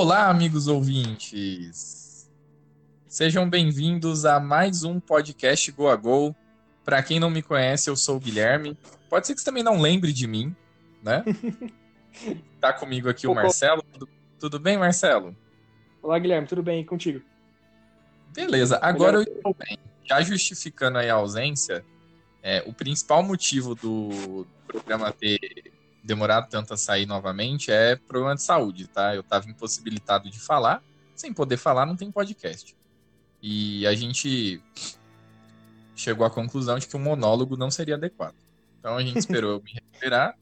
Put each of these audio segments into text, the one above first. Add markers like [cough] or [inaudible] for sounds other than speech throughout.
Olá, amigos ouvintes! Sejam bem-vindos a mais um podcast Go a Go. Para quem não me conhece, eu sou o Guilherme. Pode ser que você também não lembre de mim, né? [laughs] tá comigo aqui o Marcelo. Tudo, tudo bem, Marcelo? Olá, Guilherme, tudo bem contigo? Beleza, agora eu estou bem. Já justificando aí a ausência, é, o principal motivo do programa ter demorado tanto a sair novamente é problema de saúde, tá? Eu estava impossibilitado de falar. Sem poder falar, não tem podcast. E a gente chegou à conclusão de que o monólogo não seria adequado. Então a gente esperou eu me recuperar.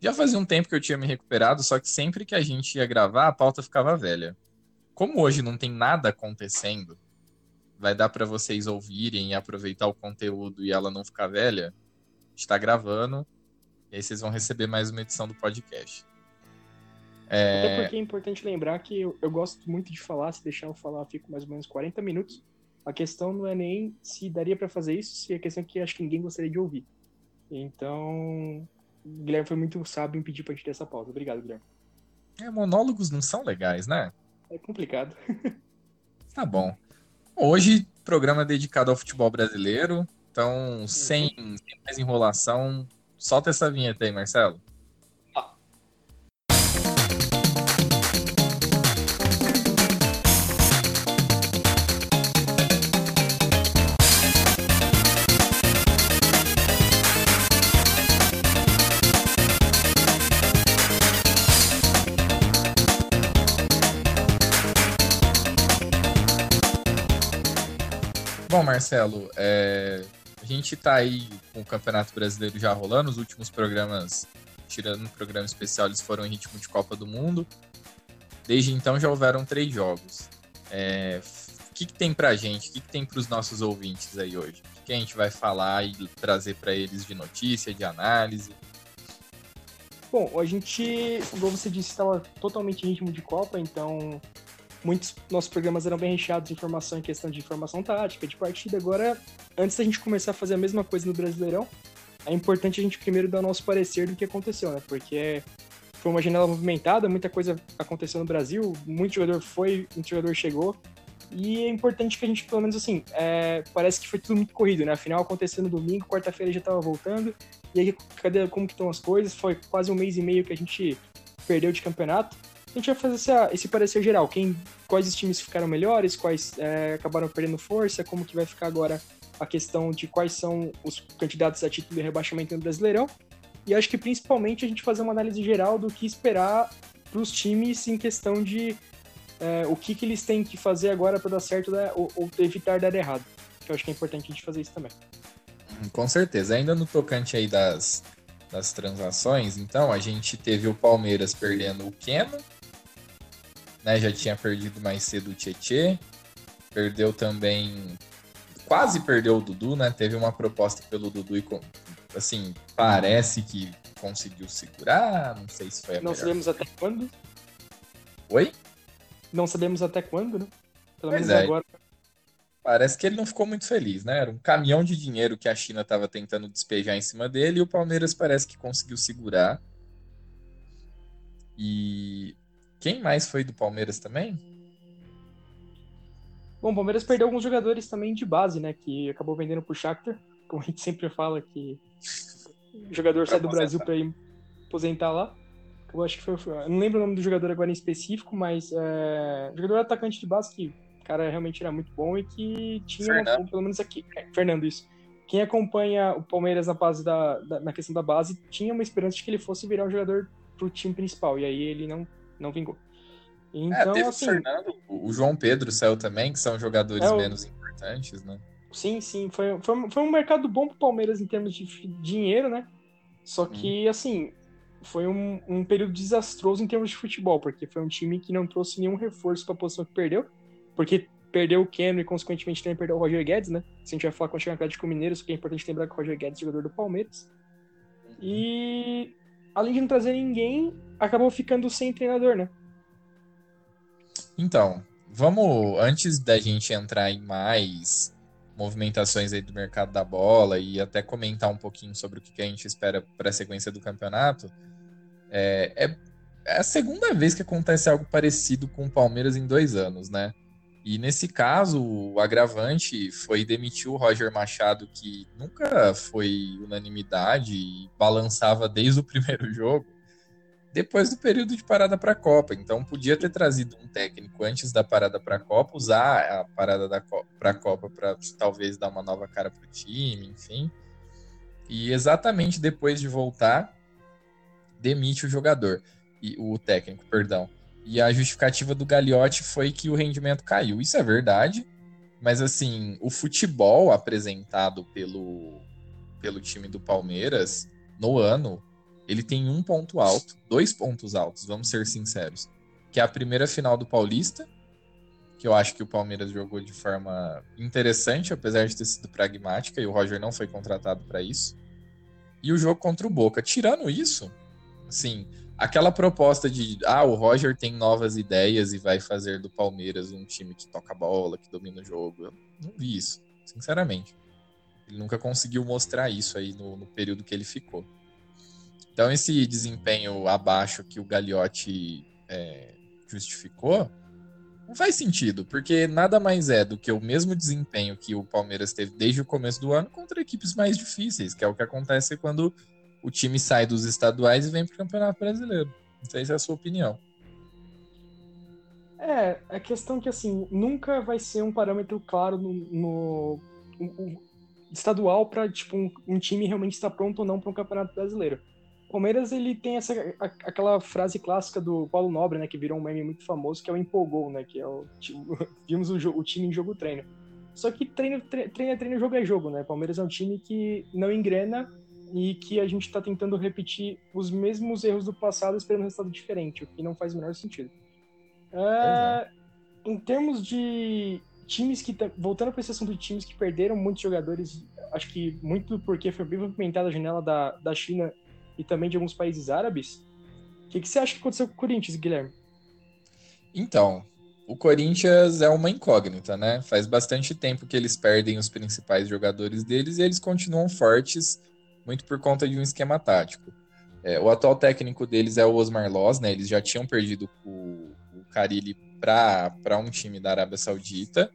Já fazia um tempo que eu tinha me recuperado, só que sempre que a gente ia gravar, a pauta ficava velha. Como hoje não tem nada acontecendo, vai dar para vocês ouvirem e aproveitar o conteúdo e ela não ficar velha. Está gravando e aí vocês vão receber mais uma edição do podcast. É... Até porque é importante lembrar que eu, eu, gosto muito de falar, se deixar eu falar, eu fico mais ou menos 40 minutos. A questão não é nem se daria para fazer isso, se a questão é que acho que ninguém gostaria de ouvir. Então, o Guilherme foi muito sábio em pedir pra gente ter essa pausa. Obrigado, Guilherme. É, monólogos não são legais, né? É complicado. [laughs] tá bom. Hoje, programa dedicado ao futebol brasileiro. Então, sem, sem mais enrolação, Solta essa vinheta aí, Marcelo. Bom, Marcelo, é, gente tá aí com o Campeonato Brasileiro já rolando, os últimos programas, tirando um programa especial, eles foram em ritmo de Copa do Mundo. Desde então já houveram três jogos. É, o que, que tem pra gente, o que, que tem pros nossos ouvintes aí hoje? O que, que a gente vai falar e trazer para eles de notícia, de análise? Bom, a gente, como você disse, estava totalmente em ritmo de Copa, então muitos nossos programas eram bem recheados de informação em questão de informação tática, de partida. Agora, antes da gente começar a fazer a mesma coisa no Brasileirão, é importante a gente primeiro dar o nosso parecer do que aconteceu, né? Porque foi uma janela movimentada, muita coisa aconteceu no Brasil, muito jogador foi, muito jogador chegou. E é importante que a gente, pelo menos assim, é, parece que foi tudo muito corrido, né? Afinal, aconteceu no domingo, quarta-feira já estava voltando. E aí, cadê, como que estão as coisas? Foi quase um mês e meio que a gente perdeu de campeonato a gente vai fazer essa, esse parecer geral. Quem, quais times ficaram melhores, quais é, acabaram perdendo força, como que vai ficar agora a questão de quais são os candidatos a título de rebaixamento no Brasileirão. E acho que principalmente a gente fazer uma análise geral do que esperar para os times em questão de é, o que, que eles têm que fazer agora para dar certo né, ou, ou, evitar dar errado. Eu acho que é importante a gente fazer isso também. Com certeza. Ainda no tocante aí das, das transações, então, a gente teve o Palmeiras perdendo o Keno, né? Já tinha perdido mais cedo o Tietê, perdeu também, quase perdeu o Dudu, né? Teve uma proposta pelo Dudu e assim parece que conseguiu segurar, não sei se foi a Não melhor. sabemos até quando. Oi? Não sabemos até quando, né? Pelo pois menos é. agora. Parece que ele não ficou muito feliz, né? Era um caminhão de dinheiro que a China estava tentando despejar em cima dele e o Palmeiras parece que conseguiu segurar. E quem mais foi do Palmeiras também? Bom, o Palmeiras perdeu alguns jogadores também de base, né? Que acabou vendendo pro Shakhtar. Como a gente sempre fala que o jogador sai do Brasil para ir aposentar lá. Eu acho que foi, Eu não lembro o nome do jogador agora em específico, mas é, jogador atacante de base que o cara realmente era muito bom e que tinha, uma, pelo menos aqui, é, Fernando, isso. Quem acompanha o Palmeiras na base da, da, na questão da base tinha uma esperança de que ele fosse virar um jogador pro time principal. E aí ele não não vingou. É, então, é, teve assim, o Fernando, o João Pedro saiu também, que são jogadores é o... menos importantes, né? Sim, sim. Foi, foi, foi um mercado bom pro Palmeiras em termos de dinheiro, né? Só que, hum. assim, foi um, um período desastroso em termos de futebol, porque foi um time que não trouxe nenhum reforço para a posição que perdeu, porque perdeu o Keno e, consequentemente, também perdeu o Roger Guedes, né? Se a gente vai falar quando chegar no Atlético Mineiro, só que é importante lembrar que o Roger Guedes é jogador do Palmeiras. Uhum. E, além de não trazer ninguém, acabou ficando sem treinador, né? Então, vamos, antes da gente entrar em mais movimentações aí do mercado da bola e até comentar um pouquinho sobre o que a gente espera para a sequência do campeonato, é, é, é a segunda vez que acontece algo parecido com o Palmeiras em dois anos, né? E nesse caso, o agravante foi demitir o Roger Machado, que nunca foi unanimidade e balançava desde o [laughs] primeiro jogo, depois do período de parada para a Copa. Então, podia ter trazido um técnico antes da parada para a Copa, usar a parada para a Copa para talvez dar uma nova cara para o time, enfim. E exatamente depois de voltar, demite o jogador e o técnico, perdão. E a justificativa do Gagliotti foi que o rendimento caiu. Isso é verdade, mas assim, o futebol apresentado pelo, pelo time do Palmeiras no ano, ele tem um ponto alto, dois pontos altos, vamos ser sinceros, que é a primeira final do Paulista, que eu acho que o Palmeiras jogou de forma interessante, apesar de ter sido pragmática, e o Roger não foi contratado para isso. E o jogo contra o Boca. Tirando isso, assim, aquela proposta de ah, o Roger tem novas ideias e vai fazer do Palmeiras um time que toca bola, que domina o jogo. Eu não vi isso, sinceramente. Ele nunca conseguiu mostrar isso aí no, no período que ele ficou. Então, esse desempenho abaixo que o Gagliotti é, justificou não faz sentido, porque nada mais é do que o mesmo desempenho que o Palmeiras teve desde o começo do ano contra equipes mais difíceis, que é o que acontece quando o time sai dos estaduais e vem para o Campeonato Brasileiro. Não sei se é a sua opinião. É, a questão que assim, nunca vai ser um parâmetro claro no, no, no estadual para tipo um, um, time realmente estar pronto ou não para um Campeonato Brasileiro. O Palmeiras ele tem essa a, aquela frase clássica do Paulo Nobre, né, que virou um meme muito famoso, que é o empolgou, né, que é o tipo, [laughs] vimos o, o, time em jogo treino. Só que treino, treino é treino, jogo é jogo, né? Palmeiras é um time que não engrena e que a gente está tentando repetir os mesmos erros do passado esperando um resultado diferente, o que não faz o menor sentido. É, em termos de times que. Voltando para esse assunto de times que perderam muitos jogadores, acho que muito porque foi bem movimentada a janela da, da China e também de alguns países árabes. O que, que você acha que aconteceu com o Corinthians, Guilherme? Então, o Corinthians é uma incógnita, né? Faz bastante tempo que eles perdem os principais jogadores deles e eles continuam fortes muito por conta de um esquema tático. É, o atual técnico deles é o Osmar Loz, né? Eles já tinham perdido o, o Carilli para um time da Arábia Saudita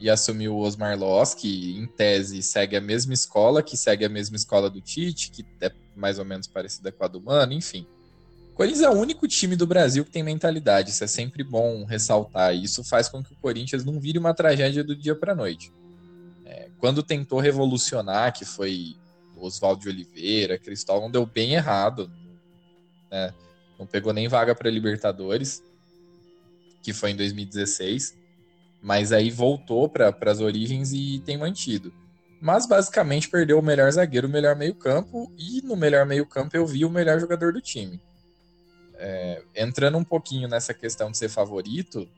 e assumiu o Osmar Loz, que em tese segue a mesma escola, que segue a mesma escola do Tite, que é mais ou menos parecida com a do Mano, enfim. Corinthians é o único time do Brasil que tem mentalidade, isso é sempre bom ressaltar. Isso faz com que o Corinthians não vire uma tragédia do dia para noite. É, quando tentou revolucionar, que foi Oswaldo de Oliveira, Cristóvão deu bem errado. Né? Não pegou nem vaga para Libertadores, que foi em 2016. Mas aí voltou para as origens e tem mantido. Mas basicamente perdeu o melhor zagueiro, o melhor meio-campo, e no melhor meio-campo eu vi o melhor jogador do time. É, entrando um pouquinho nessa questão de ser favorito,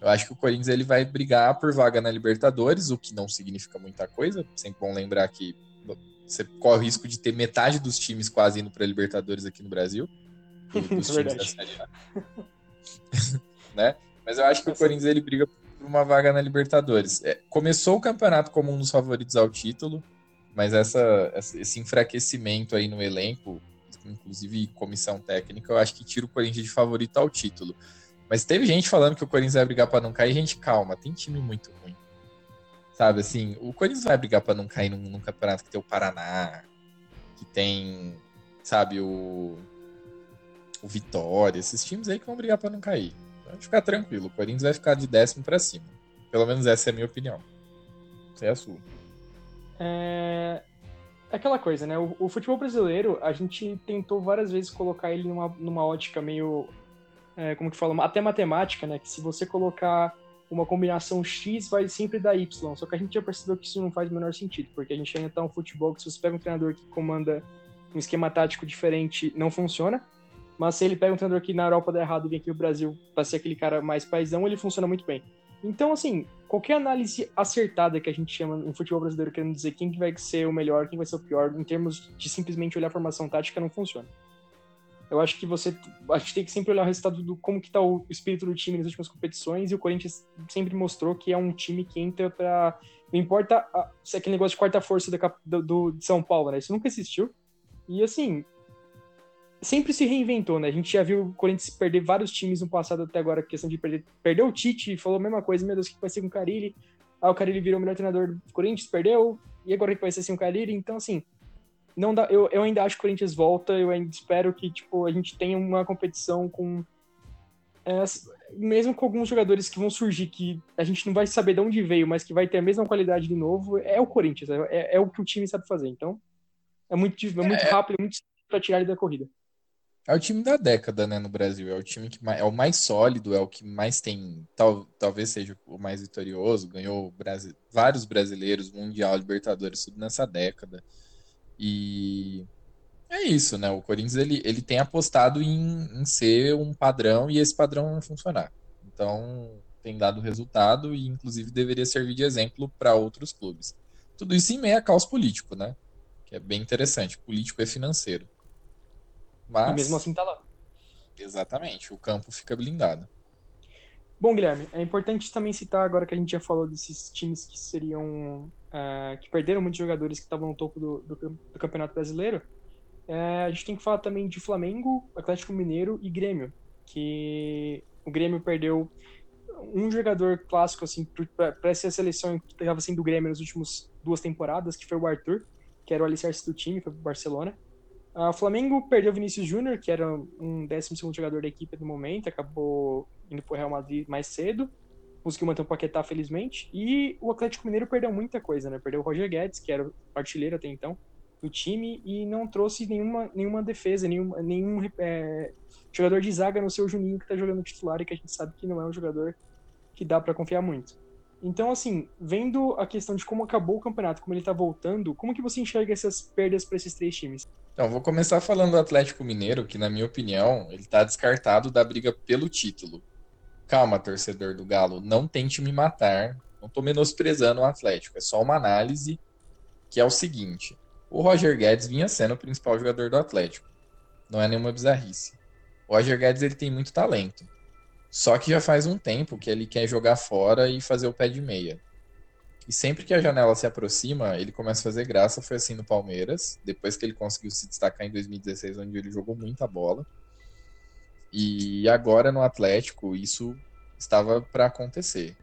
eu acho que o Corinthians ele vai brigar por vaga na Libertadores, o que não significa muita coisa. Sempre bom lembrar que você corre o risco de ter metade dos times quase indo para Libertadores aqui no Brasil. [laughs] Dos times da Série A. [laughs] né? Mas eu acho que o Corinthians ele briga por uma vaga na Libertadores. É, começou o campeonato como um dos favoritos ao título, mas essa, esse enfraquecimento aí no elenco, inclusive comissão técnica, eu acho que tira o Corinthians de favorito ao título. Mas teve gente falando que o Corinthians vai brigar para não cair, gente, calma, tem time muito ruim. Sabe, assim, o Corinthians vai brigar para não cair num, num, campeonato que tem o Paraná, que tem, sabe, o, o Vitória, esses times aí que vão brigar para não cair. Pode ficar tranquilo, o Corinthians vai ficar de décimo para cima. Pelo menos essa é a minha opinião. Essa é a sua. É, é aquela coisa, né? O, o, futebol brasileiro, a gente tentou várias vezes colocar ele numa, numa ótica meio. É, como que fala? Até matemática, né? Que se você colocar uma combinação X vai sempre dar Y. Só que a gente já percebeu que isso não faz o menor sentido, porque a gente ainda tá um futebol que se você pega um treinador que comanda um esquema tático diferente, não funciona. Mas se ele pega um treinador que na Europa dá errado e vem aqui no Brasil para ser aquele cara mais paizão, ele funciona muito bem. Então, assim, qualquer análise acertada que a gente chama no futebol brasileiro querendo dizer quem vai ser o melhor, quem vai ser o pior, em termos de simplesmente olhar a formação tática, não funciona. Eu acho que você. A gente tem que sempre olhar o resultado do como que tá o espírito do time nas últimas competições, e o Corinthians sempre mostrou que é um time que entra pra. Não importa a, se é aquele negócio de quarta força do, do, de São Paulo, né? Isso nunca existiu. E assim. sempre se reinventou, né? A gente já viu o Corinthians perder vários times no passado até agora, questão de perder. Perdeu o Tite, falou a mesma coisa, meu Deus, o que vai ser com o Carilli? Ah, o Carilli virou o melhor treinador do Corinthians, perdeu, e agora que vai ser sem o Carilli? Então, assim, não dá, eu, eu ainda acho que o Corinthians volta, eu ainda espero que, tipo, a gente tenha uma competição com... É, mesmo com alguns jogadores que vão surgir, que a gente não vai saber de onde veio, mas que vai ter a mesma qualidade de novo, é o Corinthians, é, é, é o que o time sabe fazer, então... É muito, é muito é. rápido, é muito para tirar ele da corrida. É o time da década, né, no Brasil. É o time que mais, é o mais sólido, é o que mais tem, tal, talvez seja o mais vitorioso. Ganhou Brasi vários brasileiros, Mundial, Libertadores, tudo nessa década. E é isso, né? O Corinthians ele, ele tem apostado em, em ser um padrão e esse padrão não funcionar. Então tem dado resultado e inclusive deveria servir de exemplo para outros clubes. Tudo isso em meio a caos político, né? Que é bem interessante. Político e financeiro. Mas... E mesmo assim tá lá. Exatamente, o campo fica blindado. Bom, Guilherme, é importante também citar agora que a gente já falou desses times que seriam. Uh, que perderam muitos jogadores que estavam no topo do, do, do Campeonato Brasileiro. Uh, a gente tem que falar também de Flamengo, Atlético Mineiro e Grêmio. Que o Grêmio perdeu um jogador clássico assim para essa seleção que estava sendo do Grêmio nas últimas duas temporadas, que foi o Arthur, que era o alicerce do time, foi pro Barcelona. O Flamengo perdeu o Vinícius Júnior, que era um 12 jogador da equipe no momento, acabou indo para o Real Madrid mais cedo. Conseguiu manter o Paquetá, felizmente. E o Atlético Mineiro perdeu muita coisa, né? Perdeu o Roger Guedes, que era o artilheiro até então do time, e não trouxe nenhuma, nenhuma defesa, nenhum, nenhum é, jogador de zaga no seu Juninho que está jogando titular e que a gente sabe que não é um jogador que dá para confiar muito. Então, assim, vendo a questão de como acabou o campeonato, como ele tá voltando, como que você enxerga essas perdas para esses três times? Então, vou começar falando do Atlético Mineiro, que na minha opinião, ele tá descartado da briga pelo título. Calma, torcedor do Galo, não tente me matar. Não tô menosprezando o Atlético, é só uma análise que é o seguinte: o Roger Guedes vinha sendo o principal jogador do Atlético. Não é nenhuma bizarrice. O Roger Guedes ele tem muito talento. Só que já faz um tempo que ele quer jogar fora e fazer o pé de meia. E sempre que a janela se aproxima, ele começa a fazer graça. Foi assim no Palmeiras, depois que ele conseguiu se destacar em 2016, onde ele jogou muita bola. E agora no Atlético, isso estava para acontecer.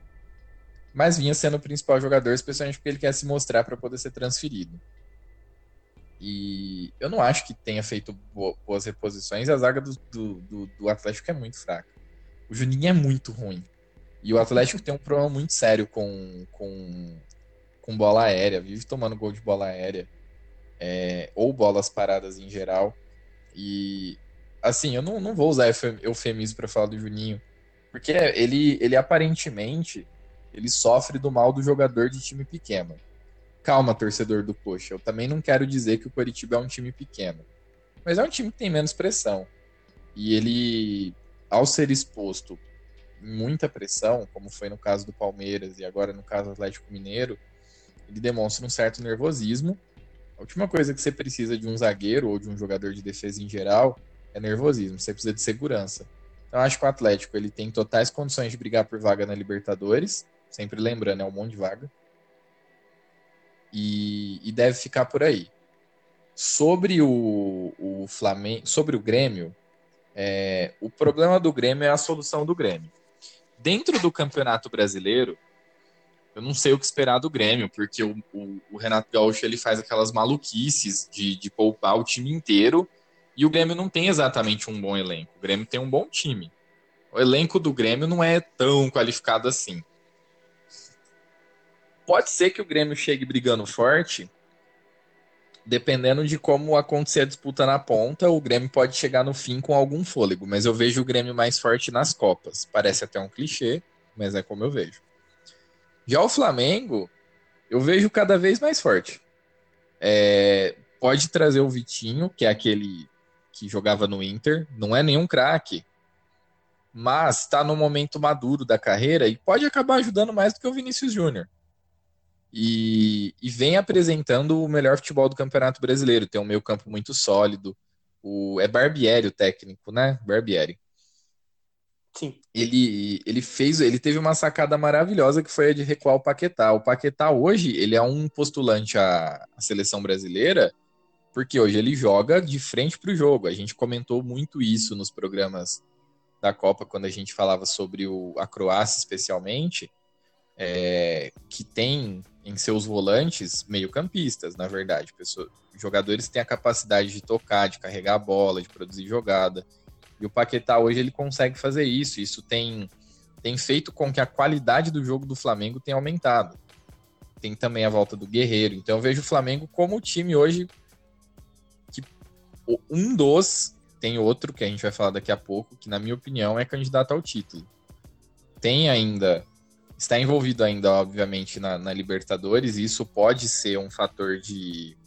Mas vinha sendo o principal jogador, especialmente porque ele quer se mostrar para poder ser transferido. E eu não acho que tenha feito boas reposições. A zaga do, do, do Atlético é muito fraca. O Juninho é muito ruim. E o Atlético tem um problema muito sério com, com, com bola aérea, vive tomando gol de bola aérea. É, ou bolas paradas em geral. E assim, eu não, não vou usar eufemismo para falar do Juninho, porque ele, ele aparentemente ele sofre do mal do jogador de time pequeno. Calma, torcedor do Coxa, eu também não quero dizer que o Coritiba é um time pequeno, mas é um time que tem menos pressão. E ele ao ser exposto muita pressão, como foi no caso do Palmeiras e agora no caso do Atlético Mineiro, ele demonstra um certo nervosismo. A última coisa que você precisa de um zagueiro ou de um jogador de defesa em geral é nervosismo, você precisa de segurança. Então acho que o Atlético ele tem totais condições de brigar por vaga na Libertadores, sempre lembrando, é um monte de vaga. E, e deve ficar por aí. Sobre o, o Flamengo, sobre o Grêmio, é, o problema do Grêmio é a solução do Grêmio. Dentro do Campeonato Brasileiro, eu não sei o que esperar do Grêmio, porque o, o, o Renato Gaúcho ele faz aquelas maluquices de, de poupar o time inteiro e o Grêmio não tem exatamente um bom elenco. O Grêmio tem um bom time. O elenco do Grêmio não é tão qualificado assim. Pode ser que o Grêmio chegue brigando forte, dependendo de como acontecer a disputa na ponta, o Grêmio pode chegar no fim com algum fôlego, mas eu vejo o Grêmio mais forte nas Copas. Parece até um clichê, mas é como eu vejo. Já o Flamengo, eu vejo cada vez mais forte. É, pode trazer o Vitinho, que é aquele que jogava no Inter, não é nenhum craque, mas está no momento maduro da carreira e pode acabar ajudando mais do que o Vinícius Júnior e, e, vem apresentando o melhor futebol do Campeonato Brasileiro. Tem um meio campo muito sólido. O, é Barbieri o técnico, né? Barbieri. Sim. Ele, ele fez, ele teve uma sacada maravilhosa que foi a de recuar o Paquetá. O Paquetá hoje, ele é um postulante à, à seleção brasileira Porque hoje ele joga de frente para o jogo. A gente comentou muito isso nos programas da Copa, quando a gente falava sobre o, a Croácia, especialmente, é, que tem em seus volantes meio-campistas, na verdade. Pessoas, jogadores têm a capacidade de tocar, de carregar a bola, de produzir jogada. E o Paquetá hoje ele consegue fazer isso. Isso tem, tem feito com que a qualidade do jogo do Flamengo tenha aumentado. Tem também a volta do Guerreiro. Então eu vejo o Flamengo como o time hoje que um dos tem outro que a gente vai falar daqui a pouco, que na minha opinião é candidato ao título. Tem ainda está envolvido ainda, obviamente, na, na Libertadores, e isso pode ser um fator de,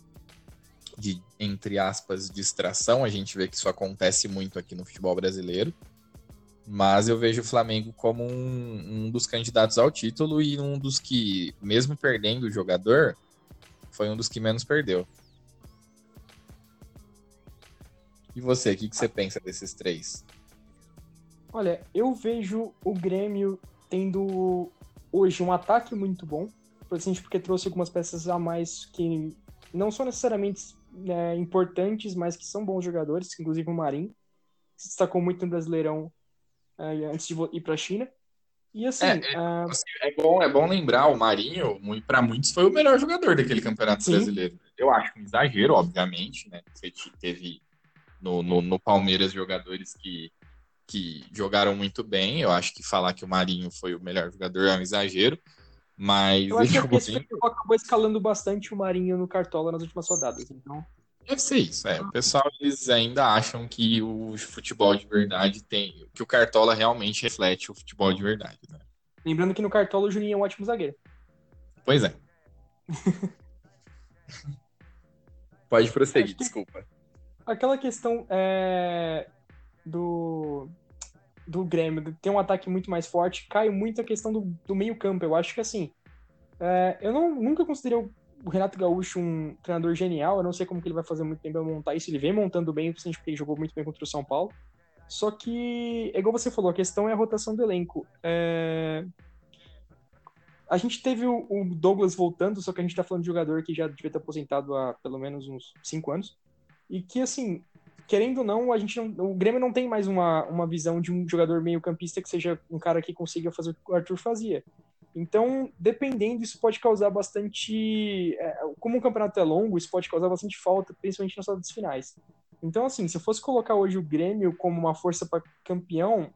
de, entre aspas, distração. A gente vê que isso acontece muito aqui no futebol brasileiro. Mas eu vejo o Flamengo como um, um dos candidatos ao título e um dos que, mesmo perdendo o jogador, foi um dos que menos perdeu. E você, o que, que você pensa desses três? Olha, eu vejo o Grêmio tendo hoje um ataque muito bom, principalmente porque trouxe algumas peças a mais que não são necessariamente né, importantes, mas que são bons jogadores, inclusive o Marinho, que se destacou muito no Brasileirão uh, antes de ir para a China. E assim, é, é, uh... assim, é, bom, é bom lembrar, o Marinho, para muitos, foi o melhor jogador daquele campeonato Sim. brasileiro. Eu acho um exagero, obviamente, né? Você teve no, no, no Palmeiras jogadores que que jogaram muito bem. Eu acho que falar que o Marinho foi o melhor jogador é um exagero. Mas eu acho [laughs] que esse bem... acabou escalando bastante o Marinho no Cartola nas últimas rodadas, então. Deve ser isso, é. O pessoal eles ainda acham que o futebol de verdade tem. que o Cartola realmente reflete o futebol de verdade, né? Lembrando que no Cartola o Juninho é um ótimo zagueiro. Pois é. [laughs] Pode prosseguir, desculpa. Aquela questão é, do, do Grêmio tem um ataque muito mais forte, cai muito a questão do, do meio-campo. Eu acho que assim. É, eu não, nunca considerei o Renato Gaúcho um treinador genial. Eu não sei como que ele vai fazer muito tempo a montar isso. Ele vem montando bem, principalmente porque ele jogou muito bem contra o São Paulo. Só que, é igual você falou, a questão é a rotação do elenco. É... A gente teve o, o, Douglas voltando, só que a gente tá falando de jogador que já devia ter aposentado há pelo menos uns 5 anos. E que, assim, querendo ou não, a gente não, o Grêmio não tem mais uma, uma visão de um jogador meio campista que seja um cara que consiga fazer o que o Arthur fazia. Então, dependendo, isso pode causar bastante. É, como o campeonato é longo, isso pode causar bastante falta, principalmente nas rodadas finais. Então, assim, se eu fosse colocar hoje o Grêmio como uma força para campeão,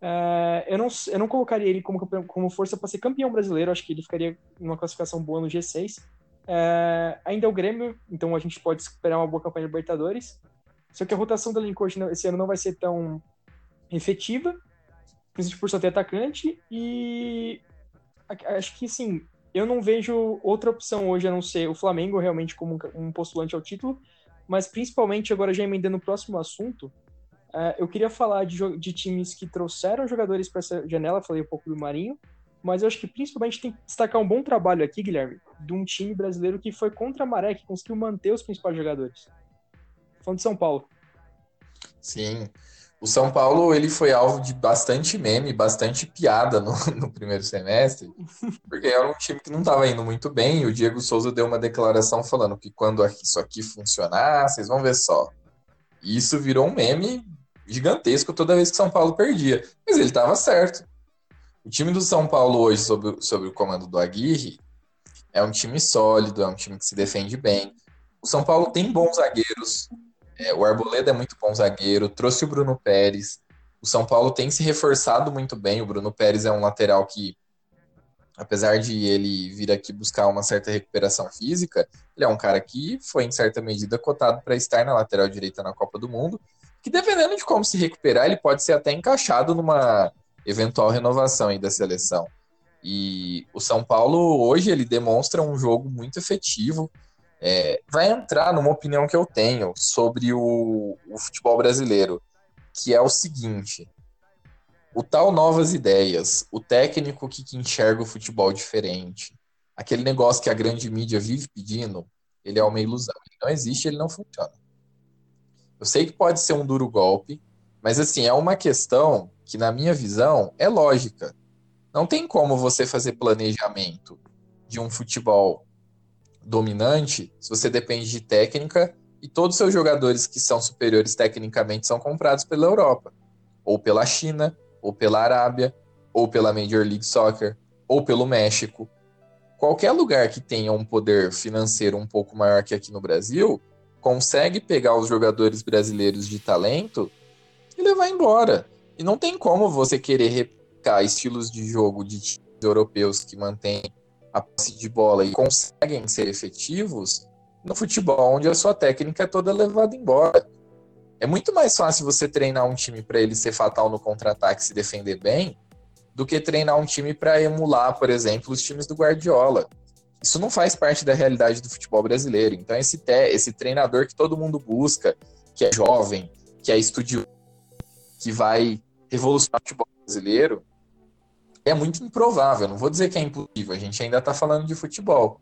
é, eu, não, eu não colocaria ele como, como força para ser campeão brasileiro, acho que ele ficaria numa classificação boa no G6. É, ainda é o Grêmio, então a gente pode esperar uma boa campanha de Libertadores. Só que a rotação do elenco esse ano não vai ser tão efetiva, principalmente por só ter atacante, e acho que, sim, eu não vejo outra opção hoje a não ser o Flamengo realmente como um postulante ao título, mas principalmente, agora já emendando o próximo assunto, uh, eu queria falar de, de, times que trouxeram jogadores para essa janela, falei um pouco do Marinho, mas eu acho que principalmente tem que destacar um bom trabalho aqui, Guilherme, de um time brasileiro que foi contra a maré, que conseguiu manter os principais jogadores falando de São Paulo. Sim. O São Paulo ele foi alvo de bastante meme, bastante piada no, [laughs] no primeiro semestre, porque era um time que não estava indo muito bem. O Diego Souza deu uma declaração falando que quando isso aqui funcionar, vocês vão ver só. E isso virou um meme gigantesco toda vez que São Paulo perdia. Mas ele estava certo. O time do São Paulo hoje, sob, sob o comando do Aguirre, é um time sólido, é um time que se defende bem. O São Paulo tem bons zagueiros, é, o Arboleda é muito bom zagueiro, trouxe o Bruno Pérez. O São Paulo tem se reforçado muito bem. O Bruno Pérez é um lateral que, apesar de ele vir aqui buscar uma certa recuperação física, ele é um cara que foi, em certa medida, cotado para estar na lateral direita na Copa do Mundo. Que, dependendo de como se recuperar, ele pode ser até encaixado numa eventual renovação aí da seleção. E o São Paulo, hoje, ele demonstra um jogo muito efetivo é, vai entrar numa opinião que eu tenho sobre o, o futebol brasileiro, que é o seguinte: o tal novas ideias, o técnico que, que enxerga o futebol diferente, aquele negócio que a grande mídia vive pedindo, ele é uma ilusão. Ele não existe, ele não funciona. Eu sei que pode ser um duro golpe, mas assim, é uma questão que, na minha visão, é lógica. Não tem como você fazer planejamento de um futebol dominante se você depende de técnica e todos os seus jogadores que são superiores tecnicamente são comprados pela Europa, ou pela China, ou pela Arábia, ou pela Major League Soccer, ou pelo México. Qualquer lugar que tenha um poder financeiro um pouco maior que aqui no Brasil consegue pegar os jogadores brasileiros de talento e levar embora. E não tem como você querer replicar estilos de jogo de times europeus que mantêm a posse de bola e conseguem ser efetivos no futebol, onde a sua técnica é toda levada embora. É muito mais fácil você treinar um time para ele ser fatal no contra-ataque e se defender bem, do que treinar um time para emular, por exemplo, os times do Guardiola. Isso não faz parte da realidade do futebol brasileiro. Então, esse, esse treinador que todo mundo busca, que é jovem, que é estudioso, que vai revolucionar o futebol brasileiro, é muito improvável. Não vou dizer que é impossível, a gente ainda está falando de futebol.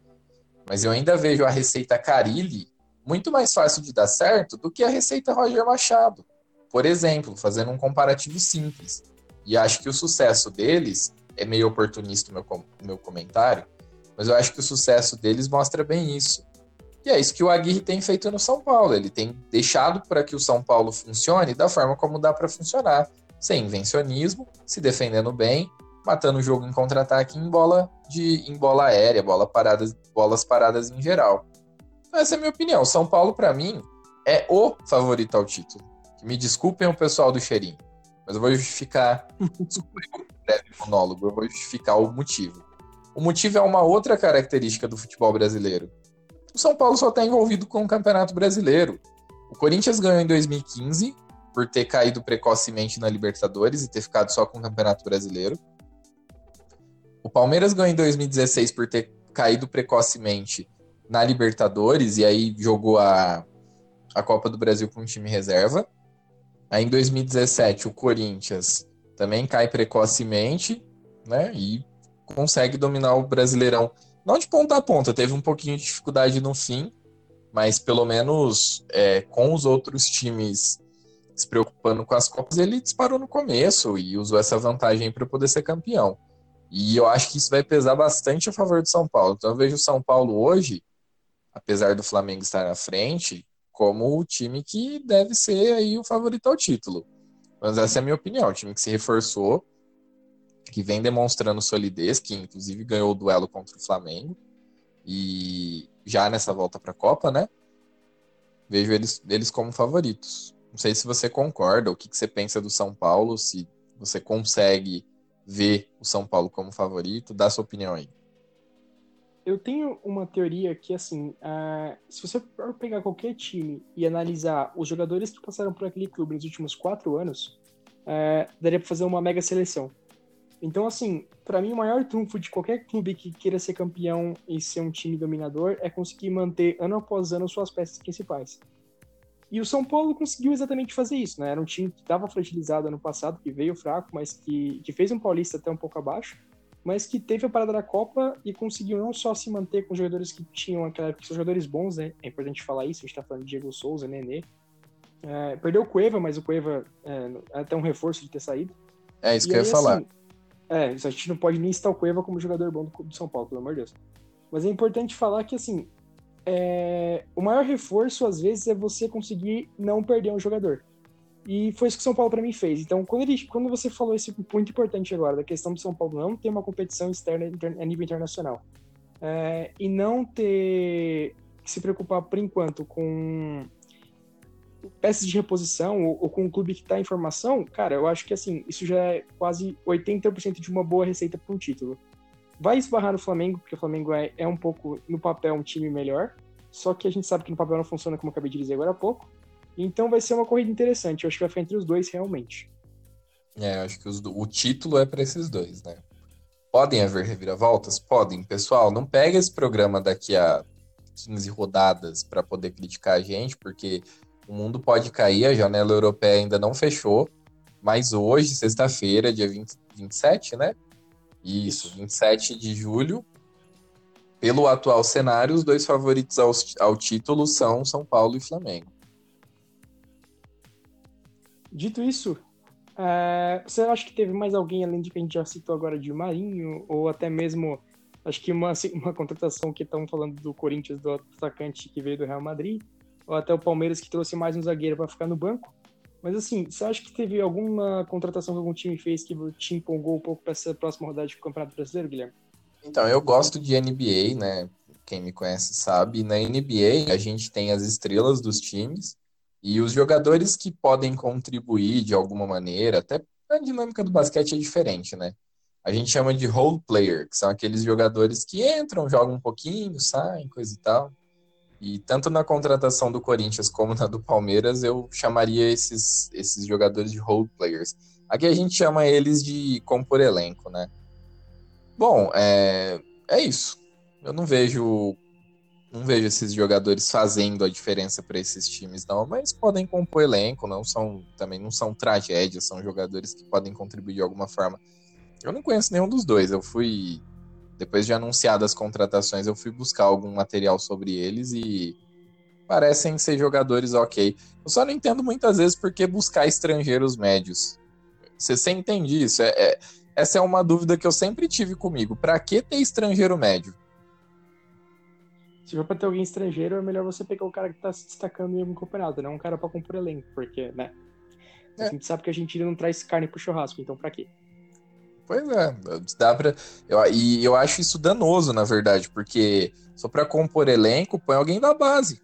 Mas eu ainda vejo a receita Carilli muito mais fácil de dar certo do que a receita Roger Machado. Por exemplo, fazendo um comparativo simples. E acho que o sucesso deles é meio oportunista o meu, meu comentário, mas eu acho que o sucesso deles mostra bem isso. E é isso que o Aguirre tem feito no São Paulo. Ele tem deixado para que o São Paulo funcione da forma como dá para funcionar, sem invencionismo, se defendendo bem matando o jogo em contra-ataque em bola de em bola aérea, bola paradas, bolas paradas em geral. Essa é a minha opinião. São Paulo, para mim, é o favorito ao título. Me desculpem o pessoal do cheirinho, mas eu vou justificar. [laughs] breve monólogo, eu vou justificar o motivo. O motivo é uma outra característica do futebol brasileiro. O São Paulo só está envolvido com o Campeonato Brasileiro. O Corinthians ganhou em 2015 por ter caído precocemente na Libertadores e ter ficado só com o Campeonato Brasileiro. O Palmeiras ganhou em 2016 por ter caído precocemente na Libertadores e aí jogou a, a Copa do Brasil com um time reserva. Aí em 2017 o Corinthians também cai precocemente, né? E consegue dominar o Brasileirão. Não de ponta a ponta, teve um pouquinho de dificuldade no fim, mas pelo menos é, com os outros times se preocupando com as Copas, ele disparou no começo e usou essa vantagem para poder ser campeão. E eu acho que isso vai pesar bastante a favor do São Paulo. Então eu vejo o São Paulo hoje, apesar do Flamengo estar na frente, como o time que deve ser aí o favorito ao título. Mas essa é a minha opinião. O time que se reforçou, que vem demonstrando solidez, que inclusive ganhou o duelo contra o Flamengo. E já nessa volta para a Copa, né? Vejo eles, eles como favoritos. Não sei se você concorda, o que, que você pensa do São Paulo, se você consegue vê o São Paulo como favorito? Dá sua opinião aí. Eu tenho uma teoria que, assim, uh, se você pegar qualquer time e analisar os jogadores que passaram por aquele clube nos últimos quatro anos, uh, daria para fazer uma mega seleção. Então, assim, para mim, o maior trunfo de qualquer clube que queira ser campeão e ser um time dominador é conseguir manter ano após ano suas peças principais. E o São Paulo conseguiu exatamente fazer isso, né? Era um time que estava fragilizado ano passado, que veio fraco, mas que, que fez um Paulista até um pouco abaixo, mas que teve a parada da Copa e conseguiu não só se manter com jogadores que tinham aquela época, são jogadores bons, né? É importante falar isso, a gente tá falando de Diego Souza, Nenê. É, perdeu o Cueva, mas o Cueva é, é até um reforço de ter saído. É isso e que aí, eu ia falar. Assim, é, a gente não pode nem citar o Cueva como jogador bom do, do São Paulo, pelo amor de Deus. Mas é importante falar que, assim, é, o maior reforço, às vezes, é você conseguir não perder um jogador. E foi isso que o São Paulo para mim fez. Então, quando, ele, quando você falou esse ponto importante agora, da questão do São Paulo não ter uma competição externa a nível internacional, é, e não ter que se preocupar, por enquanto, com peças de reposição ou, ou com um clube que está em formação, cara, eu acho que assim, isso já é quase 80% de uma boa receita para um título vai esbarrar no Flamengo, porque o Flamengo é, é um pouco, no papel, um time melhor. Só que a gente sabe que no papel não funciona, como eu acabei de dizer agora há pouco. Então vai ser uma corrida interessante. Eu acho que vai ficar entre os dois realmente. É, acho que os, o título é para esses dois, né? Podem haver reviravoltas? Podem. Pessoal, não pega esse programa daqui a 15 rodadas para poder criticar a gente, porque o mundo pode cair, a janela europeia ainda não fechou. Mas hoje, sexta-feira, dia 20, 27, né? Isso, 27 de julho. Pelo atual cenário, os dois favoritos ao, ao título são São Paulo e Flamengo. Dito isso, é, você acha que teve mais alguém além de que a gente já citou agora de Marinho, ou até mesmo, acho que uma, assim, uma contratação que estão falando do Corinthians, do atacante que veio do Real Madrid, ou até o Palmeiras que trouxe mais um zagueiro para ficar no banco. Mas assim, você acha que teve alguma contratação que algum time fez que te empolgou um pouco para essa próxima rodada do Campeonato Brasileiro, Guilherme? Então, eu gosto de NBA, né? Quem me conhece sabe. Na NBA, a gente tem as estrelas dos times e os jogadores que podem contribuir de alguma maneira, até a dinâmica do basquete é diferente, né? A gente chama de role player, que são aqueles jogadores que entram, jogam um pouquinho, saem, coisa e tal. E tanto na contratação do Corinthians como na do Palmeiras, eu chamaria esses, esses jogadores de role players. Aqui a gente chama eles de compor elenco, né? Bom, é, é isso. Eu não vejo não vejo esses jogadores fazendo a diferença para esses times não, mas podem compor elenco, não são também não são tragédias, são jogadores que podem contribuir de alguma forma. Eu não conheço nenhum dos dois. Eu fui depois de anunciadas as contratações, eu fui buscar algum material sobre eles e parecem ser jogadores ok. Eu só não entendo muitas vezes por que buscar estrangeiros médios. Você, você entende isso? É, é, essa é uma dúvida que eu sempre tive comigo. Para que ter estrangeiro médio? Se for para ter alguém estrangeiro, é melhor você pegar o cara que tá se destacando em algum campeonato, não um cara para compor elenco, porque, né? É. A gente sabe que a Argentina não traz carne pro churrasco, então para quê? Pois é, dá pra. Eu, e eu acho isso danoso, na verdade, porque só para compor elenco, põe alguém da base.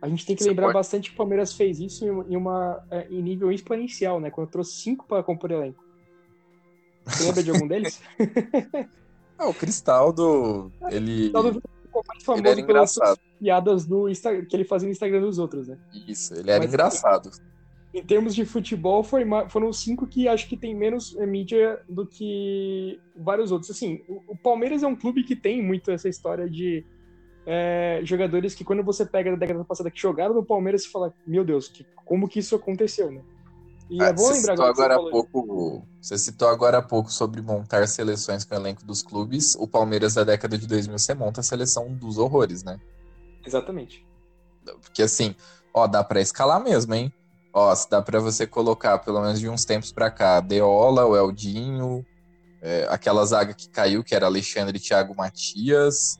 A gente tem que Você lembrar pode... bastante que o Palmeiras fez isso em, uma, é, em nível exponencial, né? Quando trouxe cinco para compor elenco. Você lembra de algum deles? [laughs] [laughs] ah, o Cristaldo, ele. Cristaldo ficou mais famoso ele pelas piadas do Instagram, que ele fazia no Instagram dos outros, né? Isso, ele era Mas, engraçado. Assim, em termos de futebol, foi, foram cinco que acho que tem menos eh, mídia do que vários outros. Assim, o, o Palmeiras é um clube que tem muito essa história de é, jogadores que quando você pega da década passada que jogaram no Palmeiras, você fala, meu Deus, que, como que isso aconteceu, né? E ah, é bom lembrar agora, agora há pouco, Você citou agora há pouco sobre montar seleções com o elenco dos clubes. O Palmeiras da década de 2000 você monta a seleção dos horrores, né? Exatamente. Porque assim, ó, dá para escalar mesmo, hein? Ó, se dá para você colocar, pelo menos de uns tempos para cá, Deola, o Eldinho, é, aquela zaga que caiu, que era Alexandre e Thiago Matias.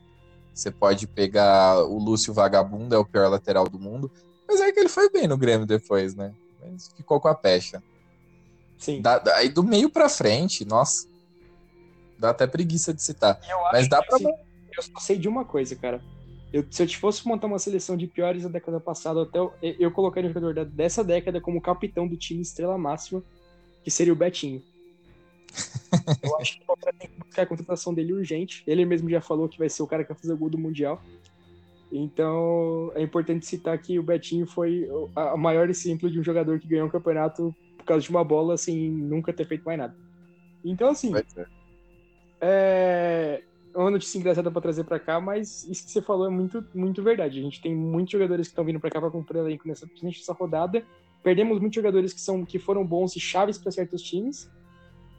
Você pode pegar o Lúcio Vagabundo, é o pior lateral do mundo. Mas é que ele foi bem no Grêmio depois, né? Mas ficou com a pecha. Sim. Da, aí do meio para frente, nossa. Dá até preguiça de citar. Mas dá pra. Assim, eu só sei de uma coisa, cara. Eu, se eu te fosse montar uma seleção de piores da década passada, até eu, eu colocaria o jogador dessa década como capitão do time estrela máxima, que seria o Betinho. [laughs] eu acho que o Palmeiras tem que buscar a contratação dele urgente. Ele mesmo já falou que vai ser o cara que vai fazer o gol do Mundial. Então, é importante citar que o Betinho foi a maior exemplo de um jogador que ganhou um campeonato por causa de uma bola, sem nunca ter feito mais nada. Então, assim, é, uma notícia engraçada para trazer para cá, mas isso que você falou é muito, muito verdade. A gente tem muitos jogadores que estão vindo para cá para cumprir elenco nessa, nessa rodada. Perdemos muitos jogadores que, são, que foram bons e chaves para certos times.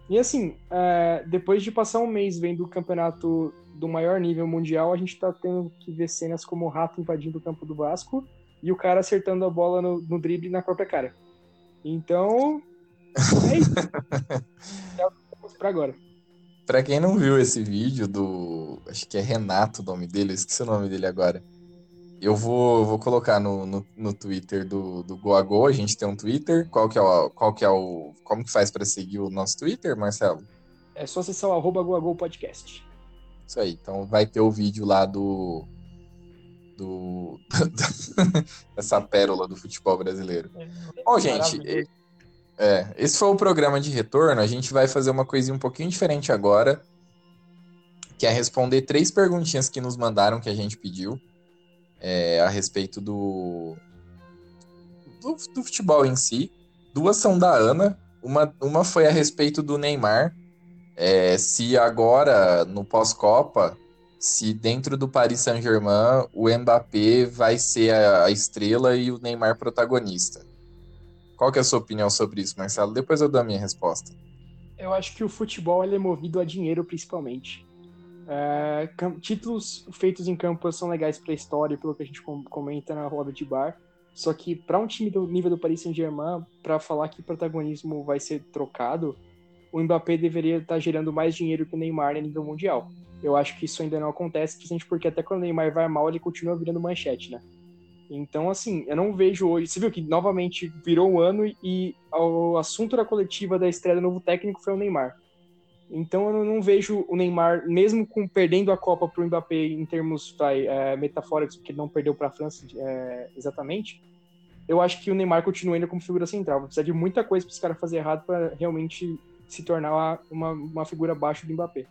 E assim, é, depois de passar um mês vendo o campeonato do maior nível mundial, a gente está tendo que ver cenas como o Rato invadindo o campo do Vasco e o cara acertando a bola no, no drible na própria cara. Então, é isso. é o que temos para agora. Pra quem não viu esse vídeo do. Acho que é Renato o nome dele, eu esqueci o nome dele agora. Eu vou, vou colocar no, no, no Twitter do, do Goago. A gente tem um Twitter. Qual que é o. Qual que é o como que faz para seguir o nosso Twitter, Marcelo? É só acessar o arroba Goago Podcast. Isso aí. Então vai ter o vídeo lá do. Do. [laughs] dessa pérola do futebol brasileiro. É, Bom, gente. É, esse foi o programa de retorno. A gente vai fazer uma coisinha um pouquinho diferente agora, que é responder três perguntinhas que nos mandaram, que a gente pediu, é, a respeito do, do, do, futebol em si. Duas são da Ana, uma, uma foi a respeito do Neymar. É, se agora, no pós-Copa, se dentro do Paris Saint-Germain o Mbappé vai ser a, a estrela e o Neymar protagonista. Qual que é a sua opinião sobre isso, Marcelo? Depois eu dou a minha resposta. Eu acho que o futebol é movido a dinheiro, principalmente. É, títulos feitos em campo são legais para a história, pelo que a gente comenta na roda de bar. Só que para um time do nível do Paris Saint-Germain, para falar que protagonismo vai ser trocado, o Mbappé deveria estar tá gerando mais dinheiro que o Neymar a nível mundial. Eu acho que isso ainda não acontece, principalmente porque até quando o Neymar vai mal, ele continua virando manchete, né? Então, assim, eu não vejo hoje. Você viu que novamente virou o ano e o assunto da coletiva da estreia do novo técnico foi o Neymar. Então eu não vejo o Neymar, mesmo com perdendo a Copa para o Mbappé em termos vai, é, metafóricos, porque ele não perdeu para a França é, exatamente, eu acho que o Neymar continua ainda como figura central. Vai precisar de muita coisa para os caras fazer errado para realmente se tornar uma, uma figura abaixo do Mbappé.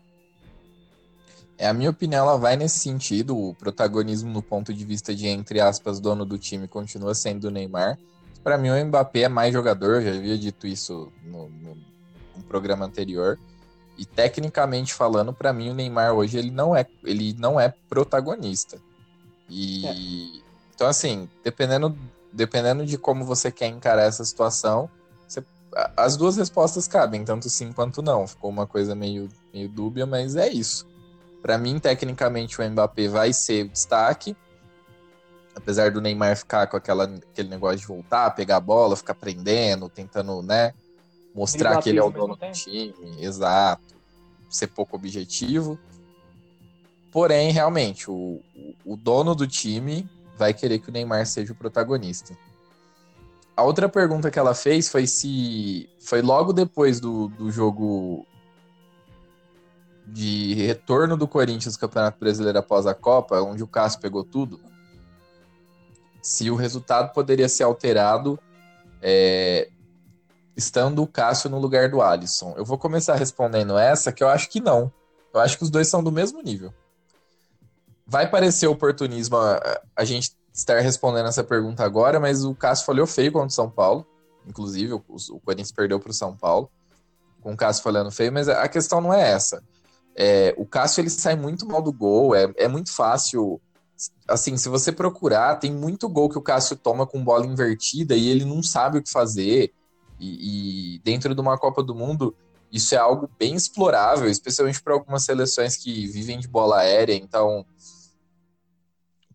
É, a minha opinião ela vai nesse sentido. O protagonismo no ponto de vista de, entre aspas, dono do time continua sendo o Neymar. Para mim, o Mbappé é mais jogador, já havia dito isso no, no, no programa anterior. E tecnicamente falando, para mim o Neymar hoje ele não é, ele não é protagonista. E é. então assim, dependendo dependendo de como você quer encarar essa situação, você, as duas respostas cabem, tanto sim quanto não. Ficou uma coisa meio meio dúbia, mas é isso. Para mim, tecnicamente o Mbappé vai ser destaque. Apesar do Neymar ficar com aquela, aquele negócio de voltar, pegar a bola, ficar prendendo, tentando, né, mostrar ele que ele é o dono do time, exato, ser pouco objetivo. Porém, realmente, o, o dono do time vai querer que o Neymar seja o protagonista. A outra pergunta que ela fez foi se foi logo depois do, do jogo de retorno do Corinthians no Campeonato Brasileiro após a Copa, onde o Cássio pegou tudo, se o resultado poderia ser alterado é, estando o Cássio no lugar do Alisson? Eu vou começar respondendo essa, que eu acho que não. Eu acho que os dois são do mesmo nível. Vai parecer oportunismo a, a gente estar respondendo essa pergunta agora, mas o Cássio falhou feio contra o São Paulo. Inclusive, o, o Corinthians perdeu para o São Paulo, com o Cássio falhando feio, mas a questão não é essa. É, o Cássio ele sai muito mal do gol, é, é muito fácil assim, se você procurar, tem muito gol que o Cássio toma com bola invertida e ele não sabe o que fazer. E, e, dentro de uma Copa do Mundo, isso é algo bem explorável, especialmente para algumas seleções que vivem de bola aérea. Então,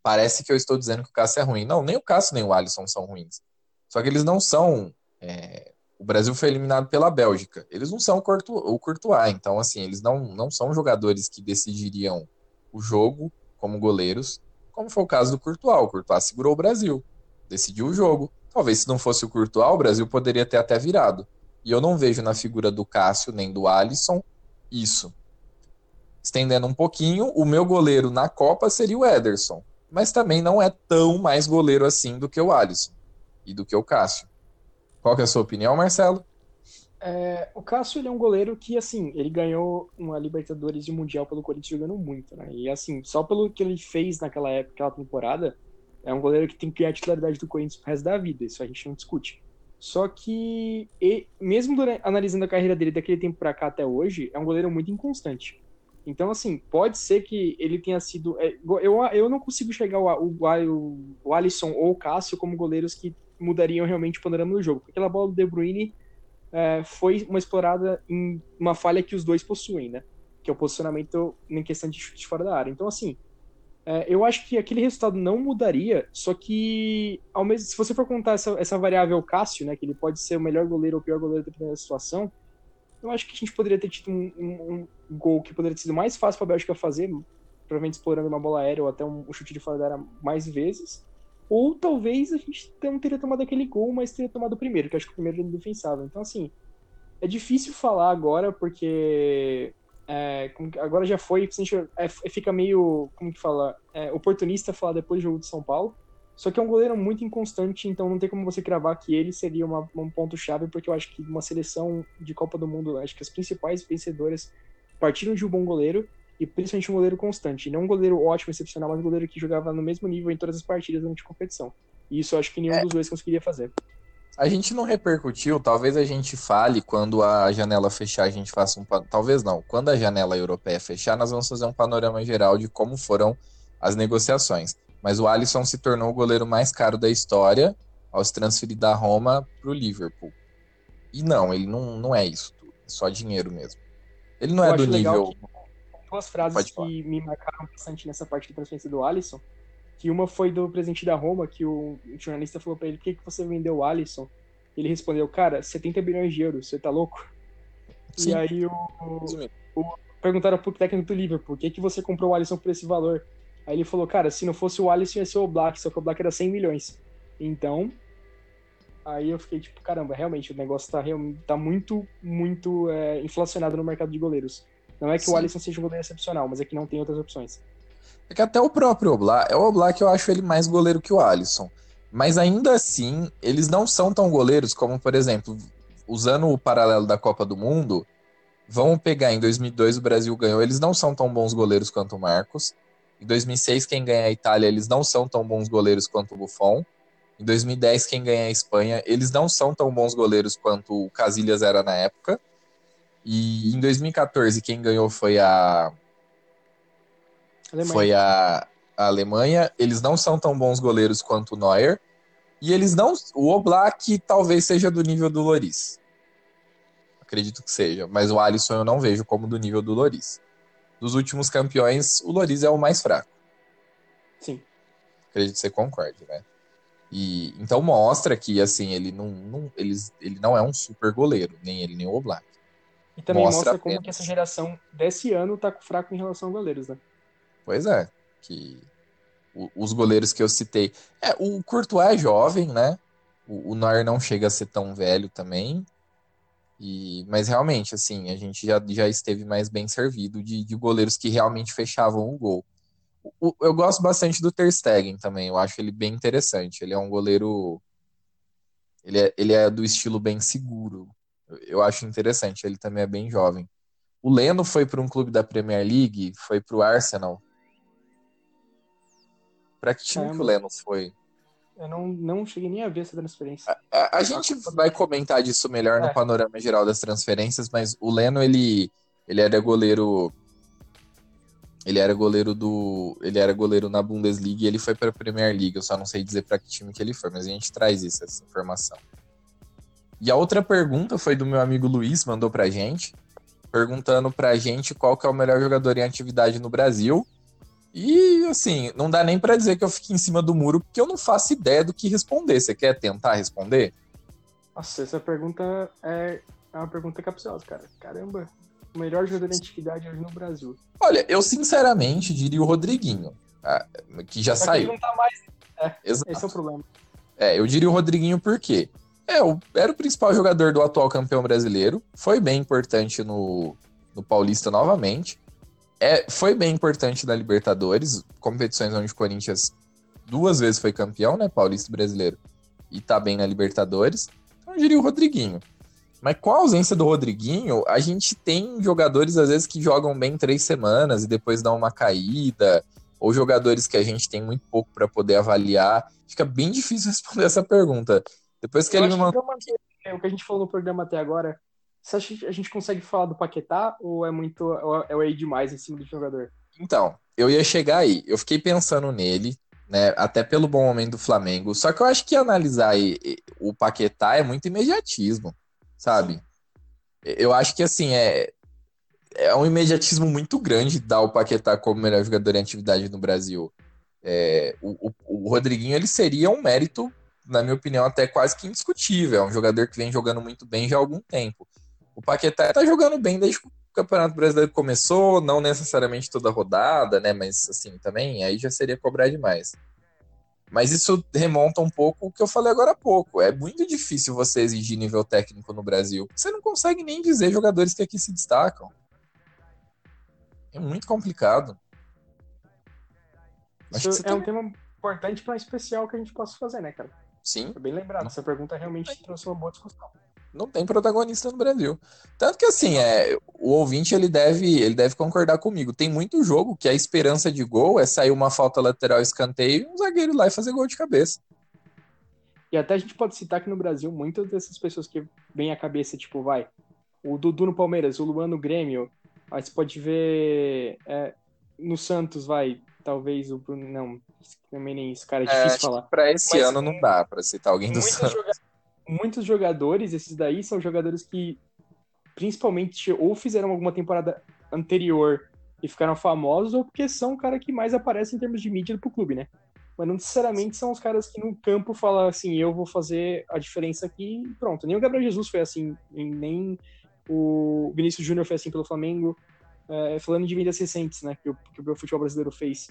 parece que eu estou dizendo que o Cássio é ruim. Não, nem o Cássio nem o Alisson são ruins. Só que eles não são. É... O Brasil foi eliminado pela Bélgica. Eles não são o, Courtois, o Courtois. Então, assim, eles não, não são jogadores que decidiriam o jogo como goleiros, como foi o caso do Courtois. O Courtois segurou o Brasil, decidiu o jogo. Talvez se não fosse o Courtois, o Brasil poderia ter até virado. E eu não vejo na figura do Cássio nem do Alisson isso. Estendendo um pouquinho, o meu goleiro na Copa seria o Ederson. Mas também não é tão mais goleiro assim do que o Alisson e do que o Cássio. Qual é a sua opinião, Marcelo? É, o Cássio ele é um goleiro que, assim, ele ganhou uma Libertadores e um Mundial pelo Corinthians jogando muito, né? E, assim, só pelo que ele fez naquela época, aquela temporada, é um goleiro que tem que criar a titularidade do Corinthians pro resto da vida, isso a gente não discute. Só que, e, mesmo durante, analisando a carreira dele daquele tempo para cá até hoje, é um goleiro muito inconstante. Então, assim, pode ser que ele tenha sido. É, eu, eu não consigo chegar o, o, o Alisson ou o Cássio como goleiros que mudariam realmente o panorama do jogo. Aquela bola do De Bruyne é, foi uma explorada em uma falha que os dois possuem, né? Que é o posicionamento em questão de chute fora da área. Então, assim, é, eu acho que aquele resultado não mudaria, só que ao mesmo, se você for contar essa, essa variável Cássio, né, que ele pode ser o melhor goleiro ou o pior goleiro dependendo da situação, eu acho que a gente poderia ter tido um, um, um gol que poderia ter sido mais fácil para a Bélgica fazer, provavelmente explorando uma bola aérea ou até um, um chute de fora da área mais vezes, ou talvez a gente não teria tomado aquele gol, mas teria tomado o primeiro, que acho que o primeiro era indefensável. Então, assim, é difícil falar agora, porque é, agora já foi, é, fica meio, como que fala, é, oportunista falar depois do jogo de São Paulo. Só que é um goleiro muito inconstante, então não tem como você cravar que ele seria uma, um ponto-chave, porque eu acho que uma seleção de Copa do Mundo, acho que as principais vencedoras partiram de um bom goleiro, e principalmente um goleiro constante. Não um goleiro ótimo, excepcional, mas um goleiro que jogava no mesmo nível em todas as partidas durante a competição. E isso eu acho que nenhum é. dos dois conseguiria fazer. A gente não repercutiu, talvez a gente fale quando a janela fechar, a gente faça um. Talvez não. Quando a janela europeia fechar, nós vamos fazer um panorama geral de como foram as negociações. Mas o Alisson se tornou o goleiro mais caro da história ao se transferir da Roma para o Liverpool. E não, ele não, não é isso. É só dinheiro mesmo. Ele não Eu é do nível. Duas frases que me marcaram bastante nessa parte de transferência do Alisson que uma foi do presidente da Roma, que o jornalista falou para ele, por que, que você vendeu o Alisson? Ele respondeu, cara, 70 bilhões de euros, você tá louco? Sim. E aí o, o, perguntaram pro técnico do Liverpool, por que, que você comprou o Alisson por esse valor? Aí ele falou, cara, se não fosse o Alisson ia ser o Black, só que o Black era 100 milhões. Então, aí eu fiquei tipo, caramba, realmente o negócio tá, tá muito, muito é, inflacionado no mercado de goleiros. Não é que Sim. o Alisson seja um goleiro excepcional, mas é que não tem outras opções. É que até o próprio Oblak, é o Oblak eu acho ele mais goleiro que o Alisson. Mas ainda assim, eles não são tão goleiros como, por exemplo, usando o paralelo da Copa do Mundo, vamos pegar em 2002 o Brasil ganhou, eles não são tão bons goleiros quanto o Marcos. Em 2006 quem ganha a Itália, eles não são tão bons goleiros quanto o Buffon. Em 2010 quem ganha a Espanha, eles não são tão bons goleiros quanto o Casillas era na época. E em 2014 quem ganhou foi a Alemanha. foi a, a Alemanha. Eles não são tão bons goleiros quanto o Neuer. E eles não. O Oblak talvez seja do nível do Loris. Acredito que seja. Mas o Alisson eu não vejo como do nível do Loris. Dos últimos campeões, o Loris é o mais fraco. Sim. Acredito que você concorde, né? E, então mostra que assim, ele não, não, ele, ele não é um super goleiro, nem ele, nem o Oblak. E também mostra, mostra como que essa geração desse ano tá fraco em relação a goleiros, né? Pois é. Que os goleiros que eu citei. É, o Courtois é jovem, né? O, o Neuer não chega a ser tão velho também. E, mas realmente, assim, a gente já, já esteve mais bem servido de, de goleiros que realmente fechavam o gol. O, eu gosto bastante do Ter Stegen também, eu acho ele bem interessante. Ele é um goleiro. Ele é, ele é do estilo bem seguro. Eu, acho interessante, ele também é bem jovem. O Leno foi para um clube da Premier League, foi para o Arsenal. Para que time Caramba. que o Leno foi? Eu não, não cheguei nem a ver essa transferência. A, a, a gente vai comentar disso melhor é. no panorama geral das transferências, mas o Leno, ele, ele era goleiro. Ele era goleiro do. Ele era goleiro na Bundesliga e ele foi para a Premier League. Eu só não sei dizer para que time que ele foi, mas a gente traz isso, essa informação. E a outra pergunta foi do meu amigo Luiz, mandou pra gente, perguntando pra gente qual que é o melhor jogador em atividade no Brasil. E assim, não dá nem para dizer que eu fiquei em cima do muro, porque eu não faço ideia do que responder. Você quer tentar responder? Nossa, essa pergunta é, é uma pergunta capciosa, cara. Caramba, o melhor jogador de antiguidade hoje no Brasil. Olha, eu sinceramente diria o Rodriguinho, ah, que já Só saiu. Que não tá mais. É, esse é o problema. É, eu diria o Rodriguinho porque é, era o principal jogador do atual campeão brasileiro, foi bem importante no, no Paulista novamente é, foi bem importante na Libertadores, competições onde o Corinthians duas vezes foi campeão, né? Paulista brasileiro. E tá bem na Libertadores. Então eu diria o Rodriguinho. Mas com a ausência do Rodriguinho, a gente tem jogadores, às vezes, que jogam bem três semanas e depois dão uma caída, ou jogadores que a gente tem muito pouco para poder avaliar. Fica bem difícil [laughs] responder essa pergunta. Depois que eu ele me mandou. O que a gente falou no programa até agora você acha que a gente consegue falar do Paquetá ou é muito. Ou é aí demais em cima do jogador? Então, eu ia chegar aí. Eu fiquei pensando nele, né? Até pelo bom momento do Flamengo. Só que eu acho que analisar o Paquetá é muito imediatismo, sabe? Eu acho que assim, é. É um imediatismo muito grande dar o Paquetá como melhor jogador em atividade no Brasil. É, o, o, o Rodriguinho ele seria um mérito, na minha opinião, até quase que indiscutível. É um jogador que vem jogando muito bem já há algum tempo. O Paquetá tá jogando bem desde que o Campeonato Brasileiro começou, não necessariamente toda rodada, né? Mas assim, também aí já seria cobrar demais. Mas isso remonta um pouco o que eu falei agora há pouco. É muito difícil você exigir nível técnico no Brasil. Você não consegue nem dizer jogadores que aqui se destacam. É muito complicado. Isso é um tema importante para um especial que a gente possa fazer, né, cara? Sim. Foi bem lembrado. Essa pergunta realmente trouxe uma boa discussão não tem protagonista no Brasil. Tanto que assim, é, o ouvinte ele deve, ele deve concordar comigo. Tem muito jogo que a esperança de gol é sair uma falta lateral escanteio e um zagueiro lá e fazer gol de cabeça. E até a gente pode citar que no Brasil, muitas dessas pessoas que vêm à cabeça, tipo, vai, o Dudu no Palmeiras, o Luan no Grêmio, aí você pode ver é, no Santos, vai, talvez o Bruno, não, também nem isso, cara, é, é difícil falar. Pra esse Mas, ano não dá pra citar alguém do Santos muitos jogadores, esses daí são jogadores que principalmente ou fizeram alguma temporada anterior e ficaram famosos, ou porque são o cara que mais aparece em termos de mídia pro clube, né? Mas não necessariamente são os caras que no campo falam assim, eu vou fazer a diferença aqui e pronto. Nem o Gabriel Jesus foi assim, nem o Vinícius Júnior foi assim pelo Flamengo. É, falando de vendas recentes, né, que o, que o futebol brasileiro fez.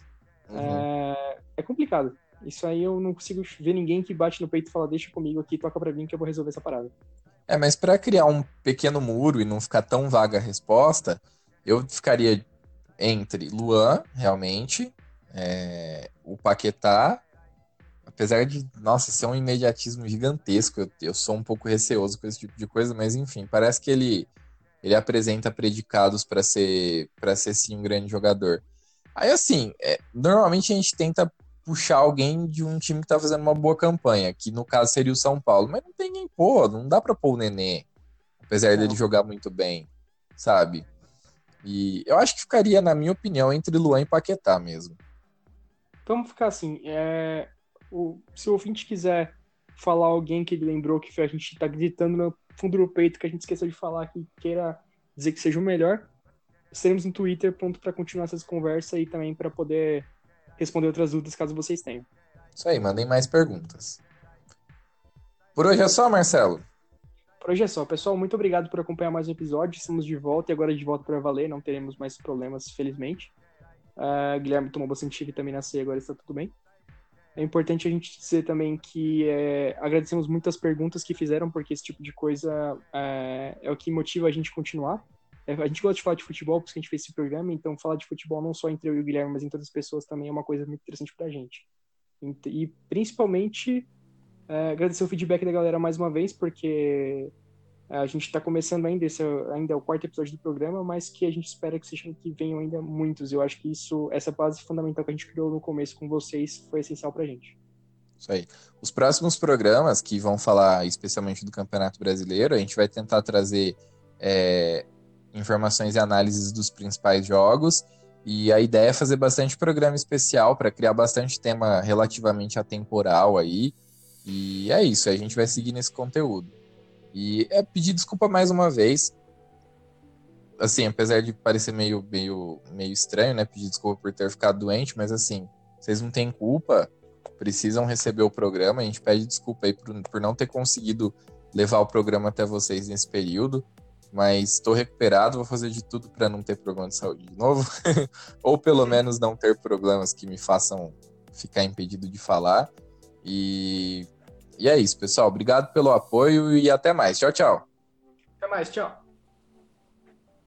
Uhum. É, é, complicado. Isso aí eu não consigo ver ninguém que bate no peito e fala, deixa comigo aqui, toca pra mim que eu vou resolver essa parada. É, mas para criar um pequeno muro e não ficar tão vaga a resposta, eu ficaria entre Luan, realmente, é, o Paquetá, apesar de, nossa, ser um imediatismo gigantesco, eu, eu, sou um pouco receoso com esse tipo de coisa, mas enfim, parece que ele, ele apresenta predicados para ser, para ser sim um grande jogador. Aí, assim, é, normalmente a gente tenta puxar alguém de um time que tá fazendo uma boa campanha, que no caso seria o São Paulo, mas não tem quem pôr, não dá pra pôr o Nenê, apesar não. dele jogar muito bem, sabe? E eu acho que ficaria, na minha opinião, entre Luan e Paquetá mesmo. Vamos ficar assim, é... o... se o ouvinte quiser falar alguém que ele lembrou que a gente tá gritando no fundo do peito que a gente esqueceu de falar, que queira dizer que seja o melhor, estaremos no Twitter pronto para continuar essas conversas e também para poder responder outras dúvidas caso vocês tenham. Isso aí, mandem mais perguntas. Por hoje é só, Marcelo. Por hoje é só. Pessoal, muito obrigado por acompanhar mais um episódio. Estamos de volta e agora de volta para valer. Não teremos mais problemas, felizmente. Uh, Guilherme tomou bastante vitamina C, agora está tudo bem. É importante a gente dizer também que é, agradecemos muitas perguntas que fizeram, porque esse tipo de coisa é, é o que motiva a gente continuar. É, a gente gosta de falar de futebol, porque a gente fez esse programa, então falar de futebol não só entre eu e o Guilherme, mas entre outras pessoas também é uma coisa muito interessante pra gente. E, principalmente é, agradecer o feedback da galera mais uma vez, porque a gente está começando ainda, esse é, ainda é o quarto episódio do programa, mas que a gente espera que sejam que venham ainda muitos. Eu acho que isso, essa base fundamental que a gente criou no começo com vocês foi essencial pra gente. Isso aí. Os próximos programas que vão falar especialmente do Campeonato Brasileiro, a gente vai tentar trazer é, informações e análises dos principais jogos. E a ideia é fazer bastante programa especial para criar bastante tema relativamente atemporal aí. E é isso, a gente vai seguir nesse conteúdo. E é pedir desculpa mais uma vez. Assim, apesar de parecer meio, meio, meio estranho, né? Pedir desculpa por ter ficado doente, mas assim, vocês não têm culpa, precisam receber o programa. A gente pede desculpa aí por, por não ter conseguido levar o programa até vocês nesse período mas estou recuperado, vou fazer de tudo para não ter problema de saúde de novo, [laughs] ou pelo menos não ter problemas que me façam ficar impedido de falar. E, e é isso, pessoal. Obrigado pelo apoio e até mais. Tchau, tchau. Até mais, tchau.